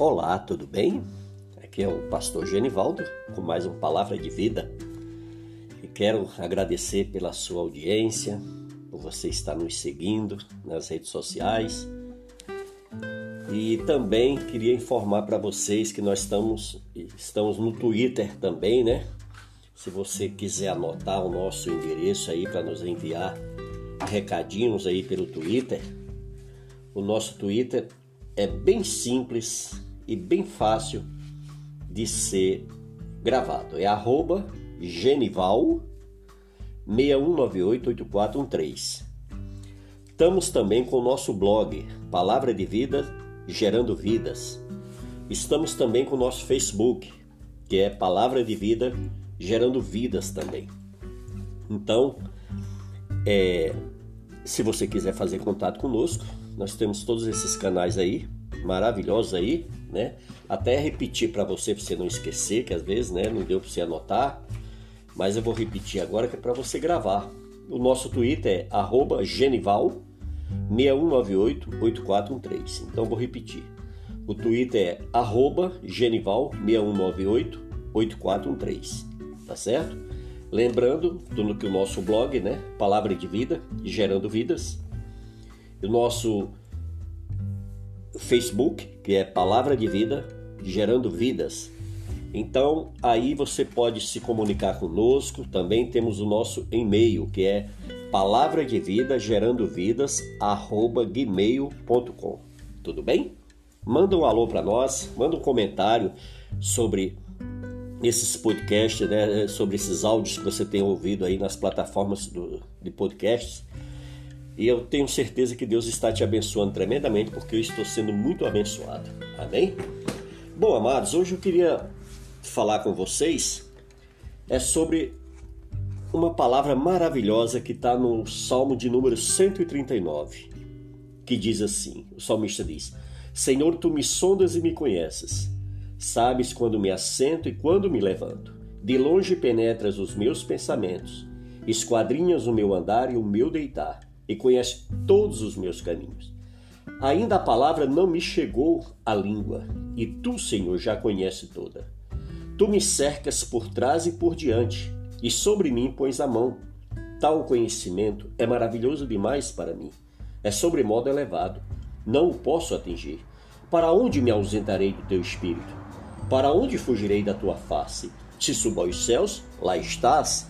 Olá, tudo bem? Aqui é o pastor Genivaldo com mais uma palavra de vida. E quero agradecer pela sua audiência, por você estar nos seguindo nas redes sociais. E também queria informar para vocês que nós estamos, estamos no Twitter também, né? Se você quiser anotar o nosso endereço aí para nos enviar recadinhos aí pelo Twitter, o nosso Twitter é bem simples e bem fácil de ser gravado. É arroba genival 61988413. Estamos também com o nosso blog Palavra de Vida Gerando Vidas. Estamos também com o nosso Facebook, que é Palavra de Vida Gerando Vidas também. Então, é, se você quiser fazer contato conosco, nós temos todos esses canais aí, maravilhosos aí, né? Até repetir para você, para você não esquecer, que às vezes, né, não deu para você anotar, mas eu vou repetir agora que é para você gravar. O nosso Twitter é @genival 61988413. Então vou repetir. O Twitter é genival 61988413. Tá certo? Lembrando do que o nosso blog, né? Palavra de Vida, Gerando Vidas. O nosso Facebook, que é Palavra de Vida, Gerando Vidas. Então, aí você pode se comunicar conosco. Também temos o nosso e-mail, que é palavra de vida gerando vidas arroba gmail.com. Tudo bem? Manda um alô para nós, manda um comentário sobre esses podcasts, né, sobre esses áudios que você tem ouvido aí nas plataformas do, de podcasts. E eu tenho certeza que Deus está te abençoando tremendamente, porque eu estou sendo muito abençoado. Amém? Bom, amados, hoje eu queria falar com vocês é sobre uma palavra maravilhosa que está no Salmo de número 139, que diz assim: o salmista diz: Senhor, tu me sondas e me conheces. Sabes quando me assento e quando me levanto. De longe penetras os meus pensamentos, esquadrinhas o meu andar e o meu deitar, e conheces todos os meus caminhos. Ainda a palavra não me chegou à língua, e tu, Senhor, já conhece toda. Tu me cercas por trás e por diante, e sobre mim pões a mão. Tal conhecimento é maravilhoso demais para mim. É sobremodo elevado. Não o posso atingir. Para onde me ausentarei do teu espírito? Para onde fugirei da tua face? Se subo aos céus, lá estás.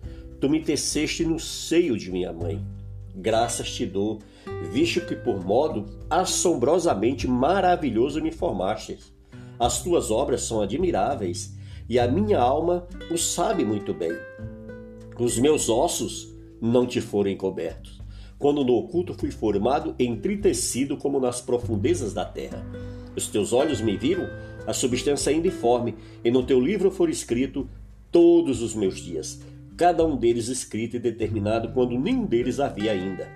Tu me teceste no seio de minha mãe. Graças te dou, visto que por modo assombrosamente maravilhoso me formastes. As tuas obras são admiráveis, e a minha alma o sabe muito bem. Os meus ossos não te foram encobertos, quando no oculto fui formado, entritecido como nas profundezas da terra. Os teus olhos me viram a substância ainda informe, e no teu livro for escrito todos os meus dias, cada um deles escrito e determinado quando nenhum deles havia ainda.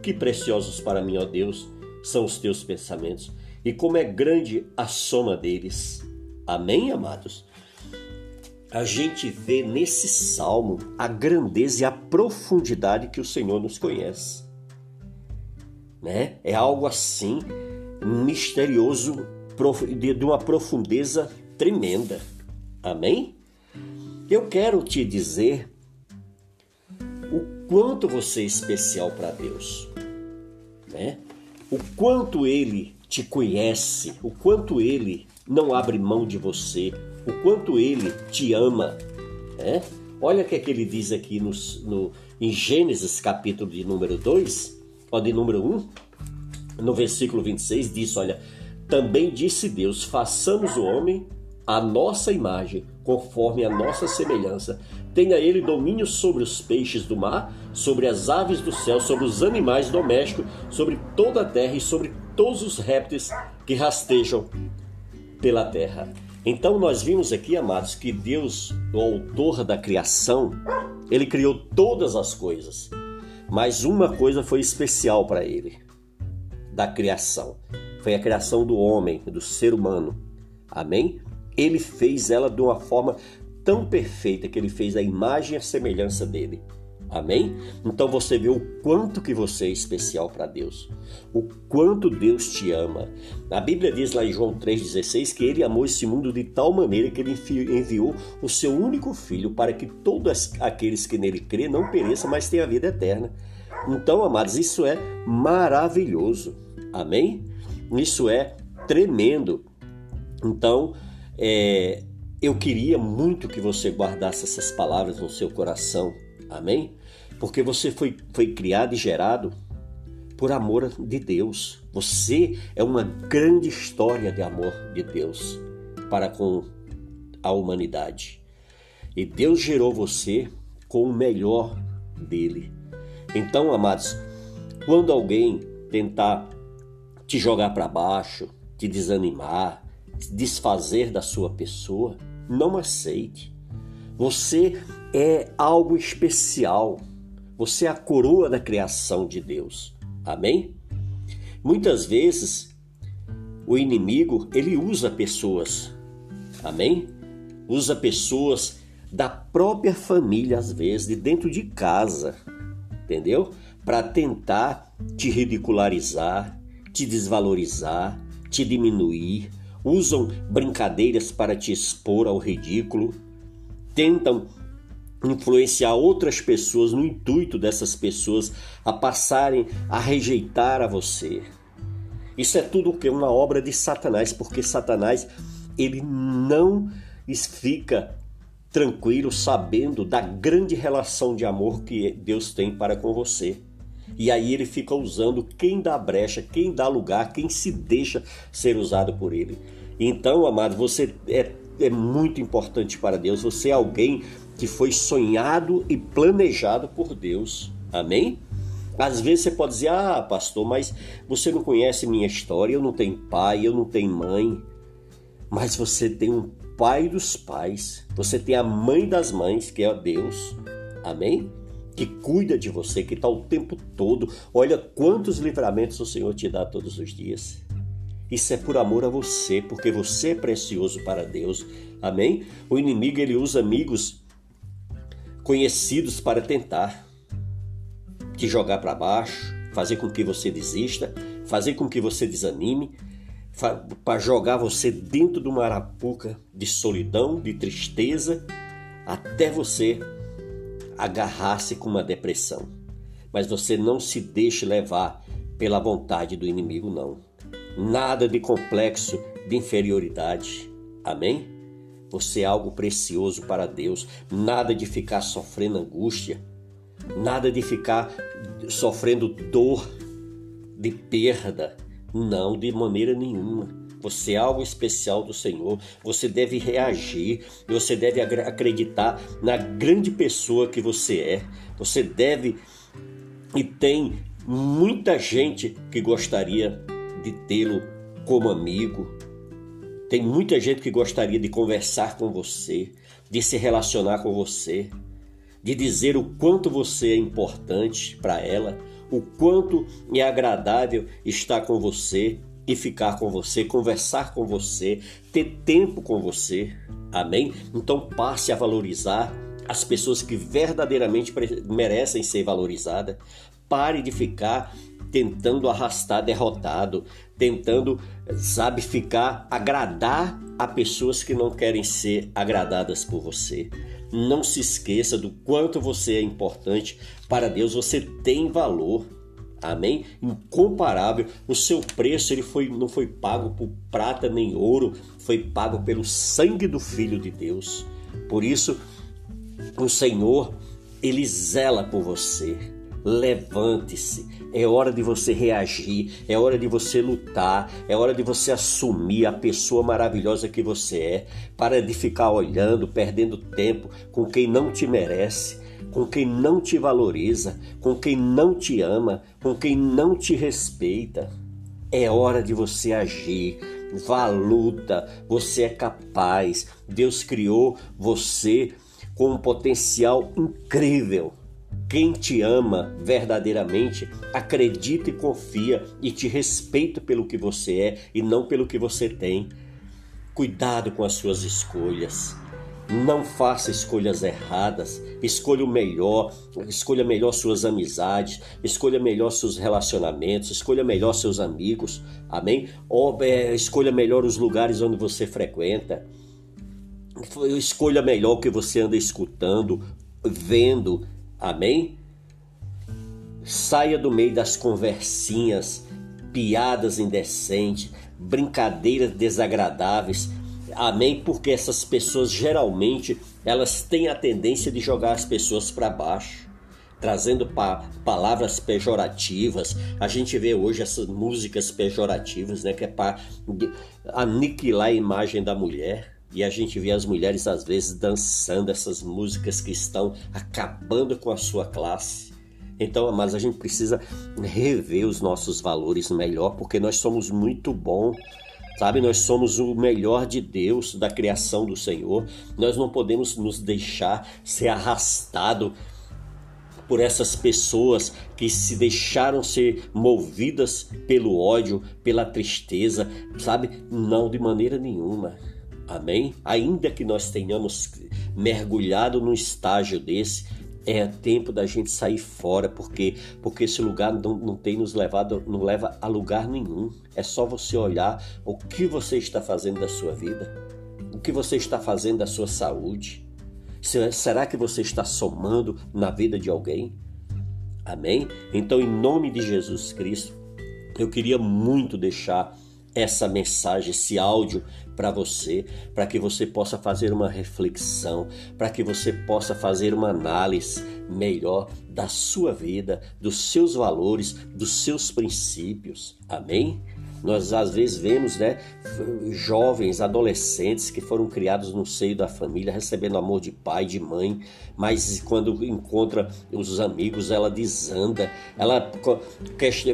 Que preciosos para mim, ó Deus, são os teus pensamentos, e como é grande a soma deles. Amém, amados? A gente vê nesse salmo a grandeza e a profundidade que o Senhor nos conhece. Né? É algo assim misterioso de uma profundeza tremenda. Amém? Eu quero te dizer quanto você é especial para Deus, né? O quanto Ele te conhece, o quanto Ele não abre mão de você, o quanto Ele te ama, né? Olha o que, é que ele diz aqui no, no, em Gênesis capítulo de número 2, ó, de número 1, no versículo 26, diz, olha, também disse Deus: façamos o homem à nossa imagem, conforme a nossa semelhança. Tenha ele domínio sobre os peixes do mar, sobre as aves do céu, sobre os animais domésticos, sobre toda a terra e sobre todos os répteis que rastejam pela terra. Então nós vimos aqui, amados, que Deus, o autor da criação, ele criou todas as coisas. Mas uma coisa foi especial para ele, da criação. Foi a criação do homem, do ser humano. Amém? Ele fez ela de uma forma tão perfeita que ele fez a imagem e a semelhança dele. Amém? Então você vê o quanto que você é especial para Deus, o quanto Deus te ama. A Bíblia diz lá em João 3,16 que ele amou esse mundo de tal maneira que ele enviou o seu único filho para que todos aqueles que nele crê não pereçam, mas tenham a vida eterna. Então, amados, isso é maravilhoso. Amém? Isso é tremendo. Então, é, eu queria muito que você guardasse essas palavras no seu coração. Amém? Porque você foi, foi criado e gerado por amor de Deus. Você é uma grande história de amor de Deus para com a humanidade. E Deus gerou você com o melhor dele. Então, amados, quando alguém tentar te jogar para baixo, te desanimar, desfazer da sua pessoa, não aceite. Você é algo especial. Você é a coroa da criação de Deus. Amém? Muitas vezes o inimigo, ele usa pessoas. Amém? Usa pessoas da própria família às vezes, de dentro de casa. Entendeu? Para tentar te ridicularizar, te desvalorizar, te diminuir, usam brincadeiras para te expor ao ridículo, tentam influenciar outras pessoas no intuito dessas pessoas a passarem a rejeitar a você. Isso é tudo o que uma obra de Satanás, porque Satanás ele não fica tranquilo sabendo da grande relação de amor que Deus tem para com você. E aí ele fica usando quem dá brecha, quem dá lugar, quem se deixa ser usado por ele. Então, amado, você é, é muito importante para Deus. Você é alguém que foi sonhado e planejado por Deus. Amém? Às vezes você pode dizer, ah, pastor, mas você não conhece minha história, eu não tenho pai, eu não tenho mãe. Mas você tem um pai dos pais, você tem a mãe das mães, que é Deus. Amém? Que cuida de você, que está o tempo todo. Olha quantos livramentos o Senhor te dá todos os dias. Isso é por amor a você, porque você é precioso para Deus. Amém? O inimigo ele usa amigos conhecidos para tentar te jogar para baixo, fazer com que você desista, fazer com que você desanime, para jogar você dentro de uma arapuca de solidão, de tristeza, até você agarrar-se com uma depressão. Mas você não se deixe levar pela vontade do inimigo, não. Nada de complexo de inferioridade. Amém? Você é algo precioso para Deus. Nada de ficar sofrendo angústia. Nada de ficar sofrendo dor de perda. Não, de maneira nenhuma. Você é algo especial do Senhor. Você deve reagir. Você deve acreditar na grande pessoa que você é. Você deve e tem muita gente que gostaria de tê-lo como amigo, tem muita gente que gostaria de conversar com você, de se relacionar com você, de dizer o quanto você é importante para ela, o quanto é agradável estar com você e ficar com você, conversar com você, ter tempo com você. Amém? Então passe a valorizar as pessoas que verdadeiramente merecem ser valorizadas. Pare de ficar tentando arrastar derrotado, tentando, sabe, ficar agradar a pessoas que não querem ser agradadas por você. Não se esqueça do quanto você é importante para Deus, você tem valor. Amém? Incomparável. O seu preço ele foi, não foi pago por prata nem ouro, foi pago pelo sangue do Filho de Deus. Por isso, o Senhor, ele zela por você. Levante-se, é hora de você reagir, é hora de você lutar, é hora de você assumir a pessoa maravilhosa que você é, para de ficar olhando, perdendo tempo com quem não te merece, com quem não te valoriza, com quem não te ama, com quem não te respeita. É hora de você agir, Vá à luta, você é capaz. Deus criou você com um potencial incrível. Quem te ama verdadeiramente acredita e confia e te respeita pelo que você é e não pelo que você tem. Cuidado com as suas escolhas. Não faça escolhas erradas. Escolha o melhor. Escolha melhor suas amizades. Escolha melhor seus relacionamentos. Escolha melhor seus amigos. Amém? Ou, é, escolha melhor os lugares onde você frequenta. Escolha melhor o que você anda escutando, vendo. Amém? Saia do meio das conversinhas, piadas indecentes, brincadeiras desagradáveis Amém? Porque essas pessoas geralmente elas têm a tendência de jogar as pessoas para baixo, trazendo pa palavras pejorativas. A gente vê hoje essas músicas pejorativas, né, que é para aniquilar a imagem da mulher. E a gente vê as mulheres às vezes dançando essas músicas que estão acabando com a sua classe. Então, mas a gente precisa rever os nossos valores melhor, porque nós somos muito bons Sabe, nós somos o melhor de Deus, da criação do Senhor. Nós não podemos nos deixar ser arrastado por essas pessoas que se deixaram ser movidas pelo ódio, pela tristeza, sabe? Não de maneira nenhuma. Amém? Ainda que nós tenhamos mergulhado num estágio desse, é tempo da gente sair fora, porque porque esse lugar não, não tem nos levado, não leva a lugar nenhum. É só você olhar o que você está fazendo da sua vida, o que você está fazendo da sua saúde. Será que você está somando na vida de alguém? Amém? Então, em nome de Jesus Cristo, eu queria muito deixar essa mensagem, esse áudio para você, para que você possa fazer uma reflexão, para que você possa fazer uma análise melhor da sua vida, dos seus valores, dos seus princípios. Amém? Nós às vezes vemos, né, jovens, adolescentes que foram criados no seio da família, recebendo amor de pai, de mãe, mas quando encontra os amigos, ela desanda, ela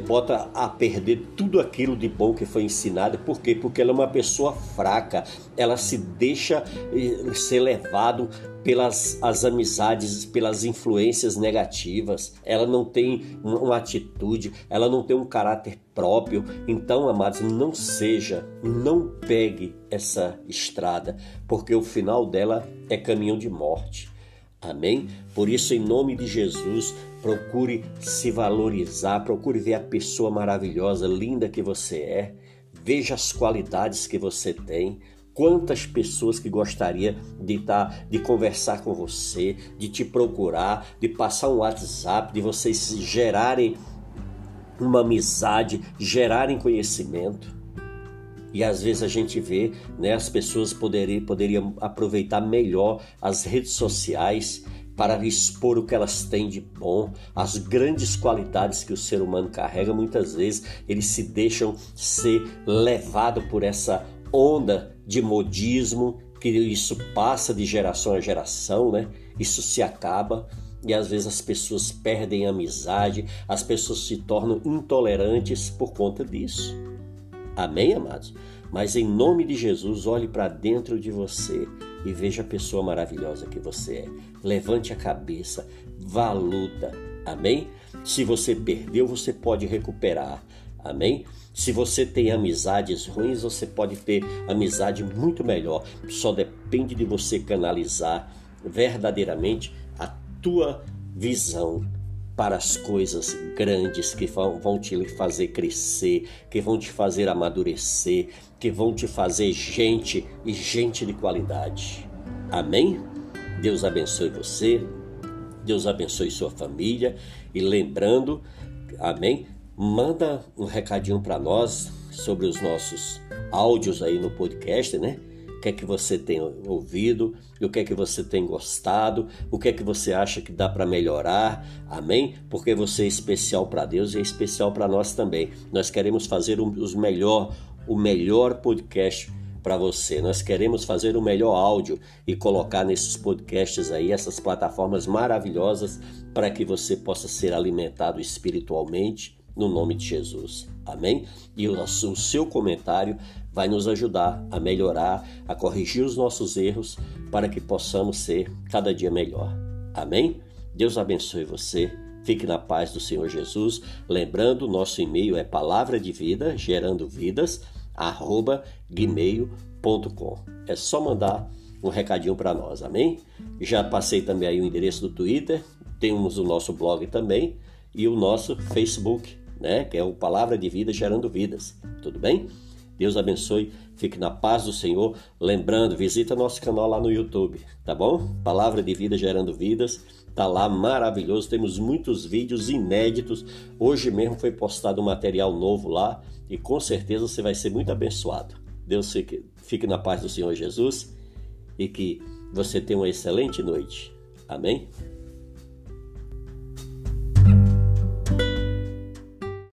bota a perder tudo aquilo de bom que foi ensinado. Por quê? Porque ela é uma pessoa fraca, ela se deixa eh, ser levado pelas as amizades, pelas influências negativas, ela não tem uma atitude, ela não tem um caráter próprio. Então, amados, não seja, não pegue essa estrada, porque o final dela é caminho de morte. Amém? Por isso, em nome de Jesus, procure se valorizar, procure ver a pessoa maravilhosa, linda que você é, veja as qualidades que você tem, quantas pessoas que gostaria de estar, tá, de conversar com você, de te procurar, de passar um WhatsApp, de vocês gerarem uma amizade, gerarem conhecimento. E às vezes a gente vê, né, as pessoas poderiam, poderiam aproveitar melhor as redes sociais para expor o que elas têm de bom, as grandes qualidades que o ser humano carrega. Muitas vezes eles se deixam ser levado por essa onda de modismo, que isso passa de geração a geração, né? Isso se acaba e às vezes as pessoas perdem a amizade, as pessoas se tornam intolerantes por conta disso. Amém, amados? Mas em nome de Jesus, olhe para dentro de você e veja a pessoa maravilhosa que você é. Levante a cabeça, vá à luta. Amém? Se você perdeu, você pode recuperar. Amém? Se você tem amizades ruins, você pode ter amizade muito melhor. Só depende de você canalizar verdadeiramente a tua visão para as coisas grandes que vão te fazer crescer, que vão te fazer amadurecer, que vão te fazer gente e gente de qualidade. Amém? Deus abençoe você, Deus abençoe sua família e lembrando, amém? Manda um recadinho para nós sobre os nossos áudios aí no podcast, né? O que é que você tem ouvido, o que é que você tem gostado, o que é que você acha que dá para melhorar, amém? Porque você é especial para Deus e é especial para nós também. Nós queremos fazer os melhor, o melhor podcast para você. Nós queremos fazer o melhor áudio e colocar nesses podcasts aí, essas plataformas maravilhosas, para que você possa ser alimentado espiritualmente no nome de Jesus. Amém? E o, o seu comentário vai nos ajudar a melhorar, a corrigir os nossos erros para que possamos ser cada dia melhor. Amém? Deus abençoe você. Fique na paz do Senhor Jesus. Lembrando, nosso e-mail é palavra de vida, gerando vidas, arroba gmail.com. É só mandar um recadinho para nós, amém? Já passei também aí o endereço do Twitter, temos o nosso blog também e o nosso Facebook, né? Que é o Palavra de Vida Gerando Vidas. Tudo bem? Deus abençoe, fique na paz do Senhor. Lembrando, visita nosso canal lá no YouTube, tá bom? Palavra de Vida Gerando Vidas, tá lá maravilhoso. Temos muitos vídeos inéditos. Hoje mesmo foi postado um material novo lá e com certeza você vai ser muito abençoado. Deus fique, fique na paz do Senhor Jesus e que você tenha uma excelente noite. Amém?